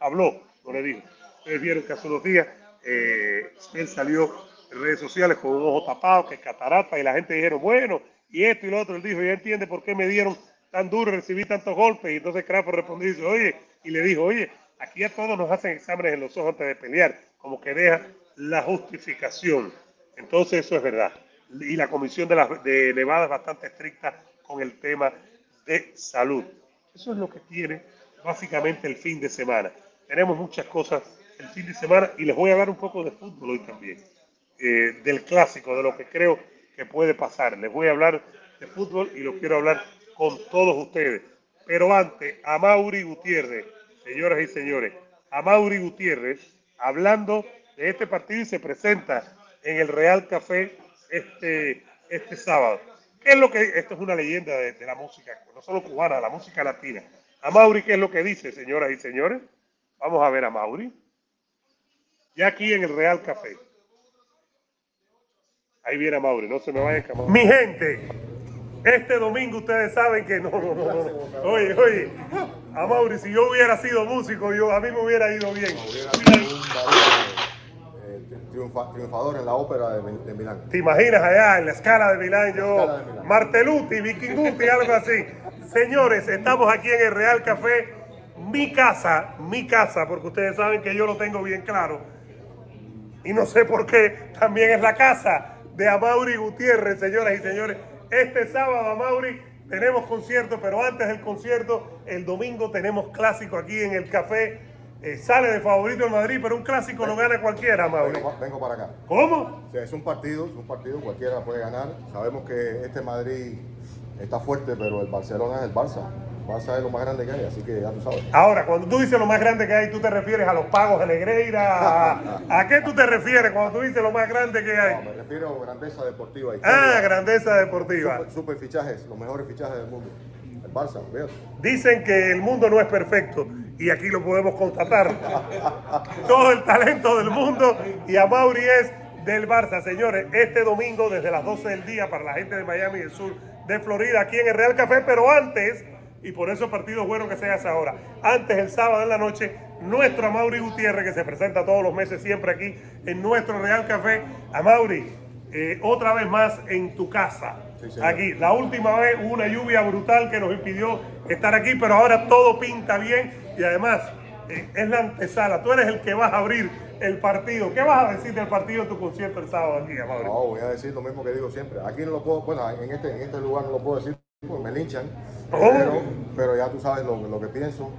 Habló, no le dijo. Ustedes vieron que hace unos días eh, él salió redes sociales con un ojo tapado, que catarata, y la gente dijeron, bueno, y esto y lo otro. Él dijo, ya entiende por qué me dieron tan duro, recibí tantos golpes. Y entonces Crawford respondió dice, oye, y le dijo, oye, aquí a todos nos hacen exámenes en los ojos antes de pelear, como que deja la justificación. Entonces eso es verdad. Y la comisión de, la, de Nevada bastante estricta con el tema de salud. Eso es lo que tiene básicamente el fin de semana. Tenemos muchas cosas el fin de semana y les voy a hablar un poco de fútbol hoy también, eh, del clásico, de lo que creo que puede pasar. Les voy a hablar de fútbol y lo quiero hablar con todos ustedes. Pero antes, a Mauri Gutiérrez, señoras y señores, a Mauri Gutiérrez, hablando de este partido y se presenta en el Real Café este, este sábado. ¿Qué es lo que, esto es una leyenda de, la música, no solo cubana, la música latina. A Mauri, ¿qué es lo que dice, señoras y señores? Vamos a ver a Mauri ya aquí en el Real Café. Ahí viene a Mauri, no se me vaya a Mi gente, este domingo ustedes saben que no, no, no, no. Oye, oye, a Mauri, si yo hubiera sido músico, yo a mí me hubiera ido bien. triunfador en la ópera de, Milán. ¿Te imaginas allá en la escala de Milán? Yo, Marteluti, Vikinguti, algo así. Señores, estamos aquí en el Real Café, mi casa, mi casa, porque ustedes saben que yo lo tengo bien claro y no sé por qué, también es la casa de Amaury Gutiérrez, señoras y señores. Este sábado, Amaury, tenemos concierto, pero antes del concierto, el domingo tenemos clásico aquí en el café. eh, sale de favorito el Madrid, pero un clásico lo gana cualquiera, Mauri. Vengo, pa- vengo para acá. ¿Cómo? O sea, es un partido, es un partido, cualquiera puede ganar. Sabemos que este Madrid está fuerte, pero el Barcelona es el Barça. Es lo más grande que hay, así que ya tú sabes. Ahora, cuando tú dices lo más grande que hay, tú te refieres a los pagos de Negreira. ¿A, a qué tú te refieres cuando tú dices lo más grande que No, hay? me refiero a grandeza deportiva. Ah, grandeza deportiva. super, super fichajes, los mejores fichajes del mundo. El Barça, fíjate. Dicen que el mundo no es perfecto y aquí lo podemos constatar. <laughs> Todo el talento del mundo y a Mauri es del Barça. Señores, este domingo desde las 12 del día para la gente de Miami y el sur de Florida, aquí en el Real Café, pero antes, y por eso el partido bueno que se hace ahora, antes el sábado en la noche, nuestro Amaury Gutiérrez, que se presenta todos los meses siempre aquí en nuestro Real Café. Amaury, eh, otra vez más en tu casa. Sí, aquí, la última vez hubo una lluvia brutal que nos impidió estar aquí, pero ahora todo pinta bien y además eh, es la antesala. Tú eres el que vas a abrir el partido. ¿Qué vas a decir del partido de tu concierto el sábado aquí, Amaury? No, voy a decir lo mismo que digo siempre. Aquí no lo puedo, bueno, en este, en este lugar no lo puedo decir porque me linchan, ¿Cómo? pero, pero ya tú sabes lo, lo que pienso.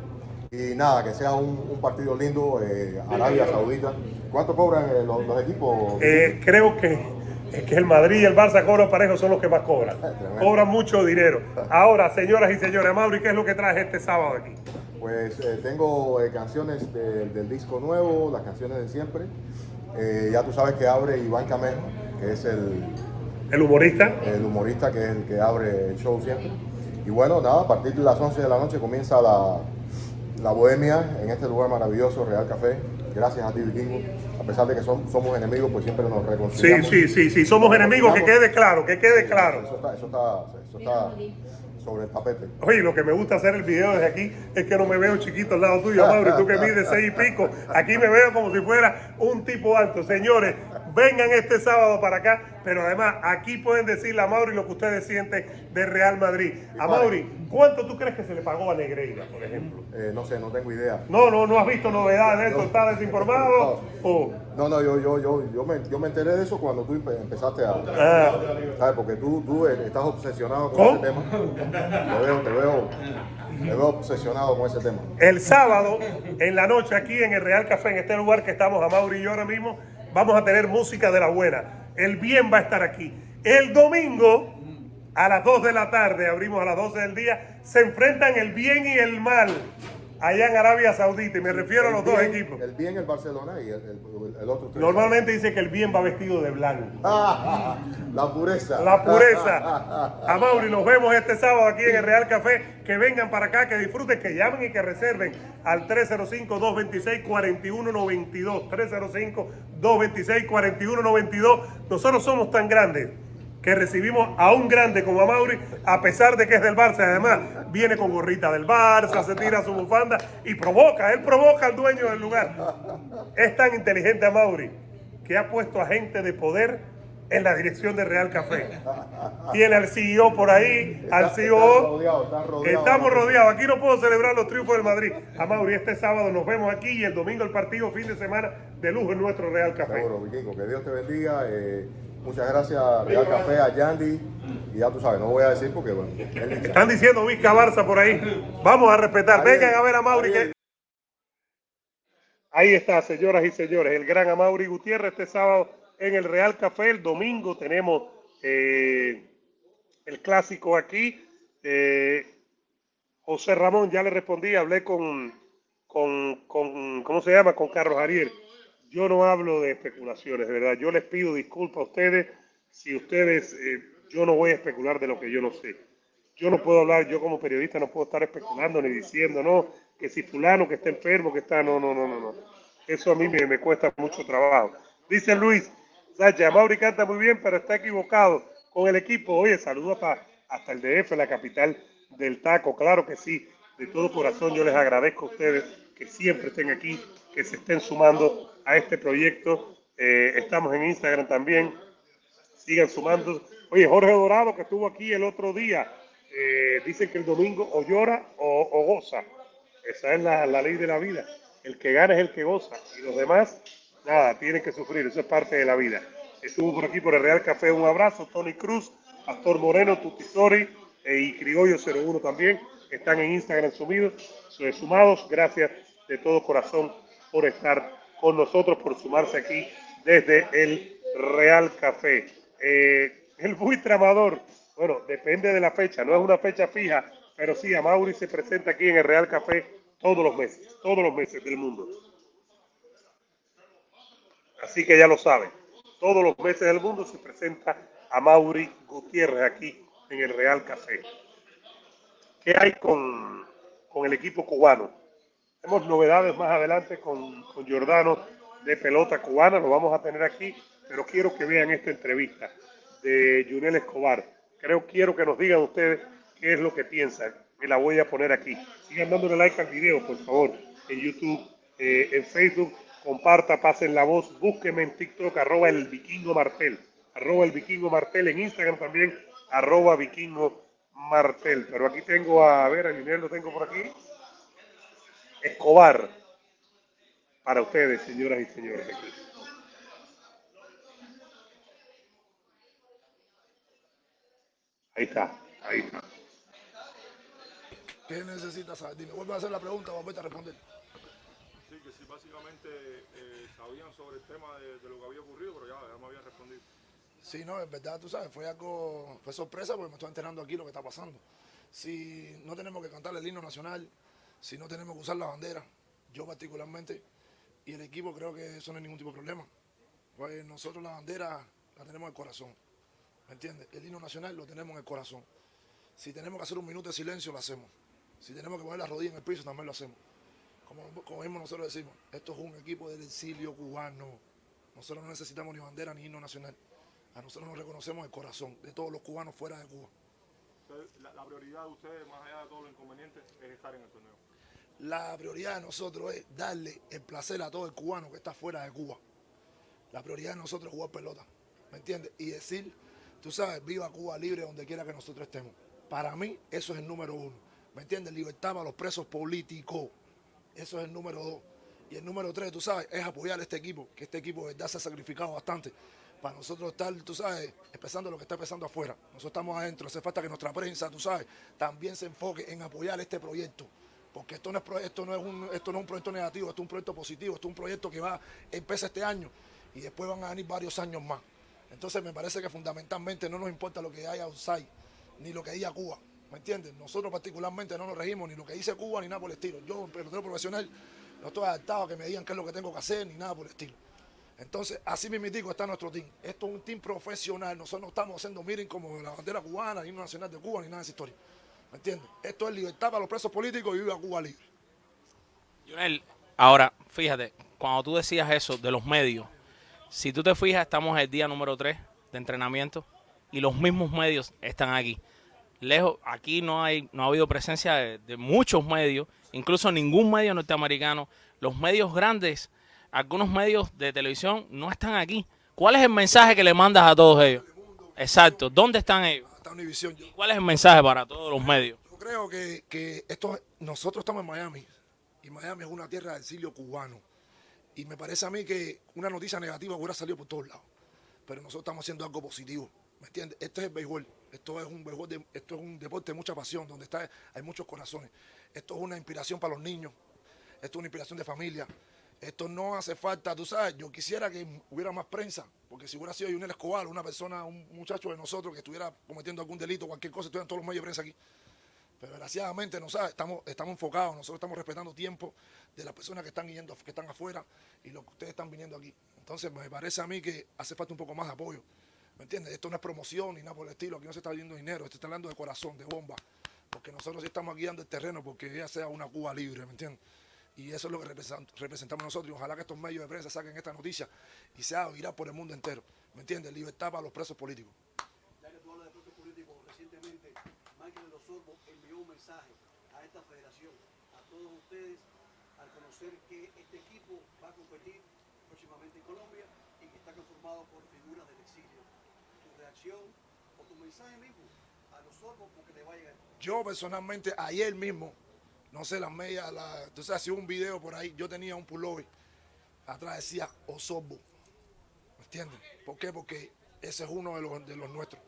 Y nada, que sea un, un partido lindo, eh, Arabia Saudita. ¿Cuánto cobran eh, los, los equipos? Eh, creo que, que el Madrid y el Barça cobran parejo son los que más cobran. <laughs> Cobran mucho dinero. Ahora, señoras y señores, Mauri, ¿qué es lo que traes este sábado aquí? Pues tengo canciones de- del disco nuevo, las canciones de siempre. Ya tú sabes que abre Iván Camejo, que es el, El humorista. el humorista que es el que abre el show siempre. Y bueno, nada, a partir de las 11 de la noche comienza la, la bohemia en este lugar maravilloso, Real Café. Gracias a ti, Vikingo. A pesar de que som- somos enemigos, pues siempre nos Sí, reconciliamos. sí, sí, sí, somos enemigos, que quede claro, que quede claro. Eso está, eso está, eso está sobre el tapete. Oye, lo que me gusta hacer el video desde aquí es que no me veo chiquito al lado tuyo, Mauri, tú que mides seis y pico. Aquí me veo como si fuera un tipo alto. Señores, vengan este sábado para acá, pero además aquí pueden decirle a Mauri lo que ustedes sienten de Real Madrid. A Mauri, ¿cuánto tú crees que se le pagó a Negreira, por ejemplo? Eh, no sé, no tengo idea. No, no, no has visto novedades de esto, estás desinformado. O, No, no, yo, yo, yo, yo, me, yo me enteré de eso cuando tú empe- empezaste a... ah, ¿Sabes? Porque tú, tú eh, estás obsesionado con ese tema. Te veo, te veo, te veo obsesionado con ese tema. El sábado, en la noche, aquí en el Real Café, en este lugar que estamos, a Mauri y yo ahora mismo, vamos a tener música de la buena. El bien va a estar aquí. El domingo, a las 2 de la tarde, abrimos a las 12 del día, se enfrentan el bien y el mal allá en Arabia Saudita. Y me refiero a los dos equipos. El bien el Barcelona y el, el, el otro. Normalmente dice que el bien va vestido de blanco. <laughs> La pureza. La pureza. <laughs> A Mauri, nos vemos este sábado aquí en el Real Café. Que vengan para acá, que disfruten, que llamen y que reserven al 305-226-4192. 305-226-4192. Nosotros somos tan grandes que recibimos a un grande como a Mauri, a pesar de que es del Barça. Además, viene con gorrita del Barça, se tira su bufanda y provoca, él provoca al dueño del lugar. Es tan inteligente a Mauri que ha puesto a gente de poder en la dirección de Real Café. Tiene al CEO por ahí, al CEO. está rodeado, está rodeado. Estamos rodeados. Aquí no puedo celebrar los triunfos del Madrid. A Mauri, este sábado nos vemos aquí y el domingo el partido, fin de semana de lujo en nuestro Real Café. Seguro, Vikingo. Que Dios te bendiga. eh, muchas gracias, Real Café, a Yandy. Y ya tú sabes, no voy a decir porque, bueno. <laughs> Están diciendo Vizca Barça por ahí. Vamos a respetar. Vengan a ver a Mauri. está que-. Ahí está, señoras y señores, el gran Amaury Gutiérrez este sábado en el Real Café. El domingo tenemos eh, el clásico aquí. Eh, José Ramón, ya le respondí, hablé con, con, con, ¿cómo se llama? Con Carlos Ariel. Yo no hablo de especulaciones, de verdad. Yo les pido disculpas a ustedes si ustedes, eh, yo no voy a especular de lo que yo no sé. Yo no puedo hablar, yo como periodista no puedo estar especulando ni diciendo, no, que si fulano que está enfermo, que está, no, no, no, no, no. Eso a mí me, me cuesta mucho trabajo. Dice Luis, Sánchez, Mauri canta muy bien, pero está equivocado con el equipo. Oye, saludos pa- hasta el DF, la capital del taco. Claro que sí, de todo corazón yo les agradezco a ustedes que siempre estén aquí, que se estén sumando a este proyecto. Eh, estamos en Instagram también, sigan sumando. Oye, Jorge Dorado, que estuvo aquí el otro día, eh, dice que el domingo o llora o, goza. Esa es la, la ley de la vida. El que gana es el que goza. Y los demás, nada, tienen que sufrir. Eso es parte de la vida. Estuvo por aquí por el Real Café. Un abrazo. Tony Cruz, Pastor Moreno, Tutisori eh, y Criollo 01 también. Están en Instagram sumidos, sumados. Gracias de todo corazón por estar con nosotros, por sumarse aquí desde el Real Café. Eh, el buitre amador, bueno, depende de la fecha, no es una fecha fija, pero sí, a Mauri se presenta aquí en el Real Café todos los meses, todos los meses del mundo. Así que ya lo saben, todos los meses del mundo se presenta a Mauri Gutiérrez aquí en el Real Café. ¿Qué hay con, con el equipo cubano? Tenemos novedades más adelante con, con Giordano de pelota cubana, lo vamos a tener aquí, pero quiero que vean esta entrevista de Junel Escobar. Creo, quiero que nos digan ustedes qué es lo que piensan. Me la voy a poner aquí. Sigan dándole like al video, por favor, en YouTube, eh, en Facebook. Comparta, pasen la voz, búsqueme en TikTok, arroba el vikingo martel, arroba el vikingo martel, en Instagram también, arroba vikingo martel. Pero aquí tengo a, a ver, a Junel lo tengo por aquí. Escobar, para ustedes, señoras y señores. Aquí. Ahí está, ahí está. ¿Qué necesitas saber? Dime, vuelve a hacer la pregunta, vamos a responder. Sí, que sí, básicamente eh, sabían sobre el tema de, de lo que había ocurrido, pero ya, ya me habían respondido. Sí, no, en verdad, tú sabes, fue algo, fue sorpresa porque me estoy enterando aquí lo que está pasando. Si no tenemos que cantar el himno nacional, si no tenemos que usar la bandera, yo particularmente, y el equipo creo que eso no es ningún tipo de problema. Pues nosotros la bandera la tenemos en el corazón, ¿me entiendes? El himno nacional lo tenemos en el corazón. Si tenemos que hacer un minuto de silencio, lo hacemos. Si tenemos que poner las rodillas en el piso, también lo hacemos. Como, como mismo nosotros decimos, esto es un equipo del exilio cubano. Nosotros no necesitamos ni bandera ni himno nacional. A nosotros nos reconocemos el corazón de todos los cubanos fuera de Cuba. La, la prioridad de ustedes, más allá de todo lo inconveniente, es estar en el torneo. La prioridad de nosotros es darle el placer a todo el cubano que está fuera de Cuba. La prioridad de nosotros es jugar pelota, ¿me entiendes? Y decir, tú sabes, viva Cuba libre donde quiera que nosotros estemos. Para mí, eso es el número uno, ¿me entiendes? Libertad para los presos políticos, eso es el número dos. Y el número tres, tú sabes, es apoyar a este equipo, que este equipo de se ha sacrificado bastante para nosotros estar, tú sabes, empezando lo que está empezando afuera. Nosotros estamos adentro, hace falta que nuestra prensa, tú sabes, también se enfoque en apoyar este proyecto. Porque esto no es, esto no es, un, esto no es un proyecto negativo, esto es un proyecto positivo, esto es un proyecto que va, empieza este año y después van a venir varios años más. Entonces me parece que fundamentalmente no nos importa lo que haya outside, ni lo que diga Cuba. ¿Me entiendes? Nosotros particularmente no nos regimos ni lo que dice Cuba ni nada por el estilo. Yo, pelotero profesional, no estoy adaptado a que me digan qué es lo que tengo que hacer ni nada por el estilo. Entonces, así mismitico está nuestro team. Esto es un team profesional. Nosotros no estamos haciendo miren como la bandera cubana, ni nacional de Cuba, ni nada de esa historia. ¿Me entiendes? Esto es libertad para los presos políticos y viva Cuba libre. Junel, ahora, fíjate, cuando tú decías eso de los medios, si tú te fijas, estamos el día número 3 de entrenamiento y los mismos medios están aquí. Lejos, aquí no hay, no ha habido presencia de muchos medios, incluso ningún medio norteamericano. Los medios grandes, algunos medios de televisión no están aquí. ¿Cuál es el mensaje que le mandas a todos ellos? Exacto, ¿dónde están ellos? Hasta ¿Cuál es el mensaje para todos los medios? yo creo que, que esto, nosotros estamos en Miami y Miami es una tierra de exilio cubano. Y me parece a mí que una noticia negativa hubiera salido por todos lados. Pero nosotros estamos haciendo algo positivo. ¿Me entiendes? Esto es el béisbol. Esto es un béisbol de- esto es un deporte de mucha pasión, donde está, hay muchos corazones. Esto es una inspiración para los niños. Esto es una inspiración de familia. Esto no hace falta, tú sabes, yo quisiera que hubiera más prensa, porque si hubiera sido Junel Escobar, una persona, un muchacho de nosotros que estuviera cometiendo algún delito, cualquier cosa, estuvieran todos los medios de prensa aquí. Pero desgraciadamente, no sabes, estamos, estamos enfocados, nosotros estamos respetando tiempo de las personas que están yendo, que están afuera y los que ustedes están viniendo aquí. Entonces me parece a mí que hace falta un poco más de apoyo. ¿Me entiendes? Esto no es promoción ni nada por el estilo, aquí no se está viendo dinero, esto está hablando de corazón, de bomba. Porque nosotros sí estamos aquí dando el terreno porque ella sea una Cuba libre, ¿me entiendes? Y eso es lo que representamos nosotros. Y ojalá que estos medios de prensa saquen esta noticia y sea viral por el mundo entero. ¿Me entiendes? Libertad para los presos políticos. Ya que tú hablas de presos políticos, recientemente Michael de los Osorbo envió un mensaje a esta federación, a todos ustedes, al conocer que este equipo va a competir próximamente en Colombia y que está conformado por figuras del exilio. Tu reacción o tu mensaje mismo a los Osorbo porque le va a llegar. Yo personalmente, ayer mismo, no sé, las medias, la, sabes, hacía un video por ahí, yo tenía un pullover, atrás decía Osorbo. ¿Me entiendes? ¿Por qué? Porque ese es uno de los, de los nuestros.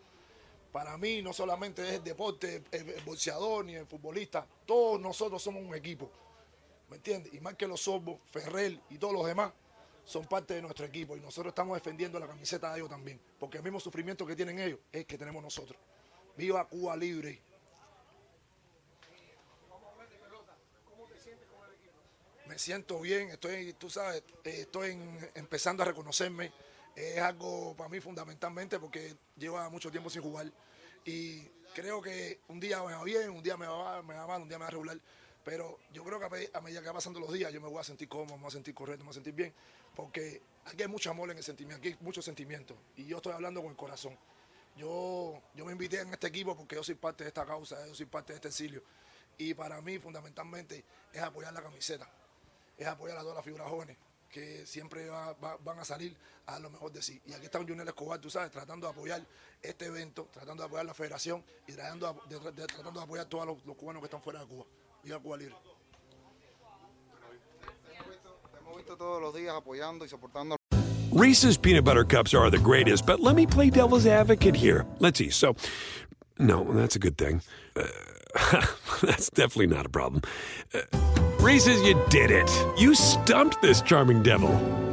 Para mí no solamente es el deporte, el, el ni el futbolista, todos nosotros somos un equipo. ¿Me ¿me entiendes? Y más que los sorbos, Ferrer y todos los demás son parte de nuestro equipo y nosotros estamos defendiendo la camiseta de ellos también, porque el mismo sufrimiento que tienen ellos es el que tenemos nosotros. Viva Cuba libre. Me siento bien, estoy, tú sabes, eh, estoy empezando a reconocerme. Es algo para mí fundamentalmente porque lleva mucho tiempo sin jugar y creo que un día me va bien, un día me va, me va mal, un día me va regular. Pero yo creo que a me- a medida que van pasando los días yo me voy a sentir cómodo, me voy a sentir correcto, me voy a sentir bien, porque aquí hay mucho amor en el sentimiento, aquí hay mucho sentimiento y yo estoy hablando con el corazón. Yo, yo me invité en este equipo porque yo soy parte de esta causa, yo soy parte de este exilio. Y para mí, fundamentalmente, es apoyar la camiseta, es apoyar a todas las figuras jóvenes que siempre va- va- van a salir a lo mejor de sí. Y aquí está un Junior Escobar, tú sabes, tratando de apoyar este evento, tratando de apoyar la federación y tratando de, de- de- tratando de apoyar a todos los, los cubanos que están fuera de Cuba. Viva Cuba Libre. Y. Reese's peanut butter cups are the greatest, but let me play devil's advocate here. Let's see. So, no, that's a good thing. Uh, <laughs> that's definitely not a problem. Uh, Reese's, you did it. You stumped this charming devil.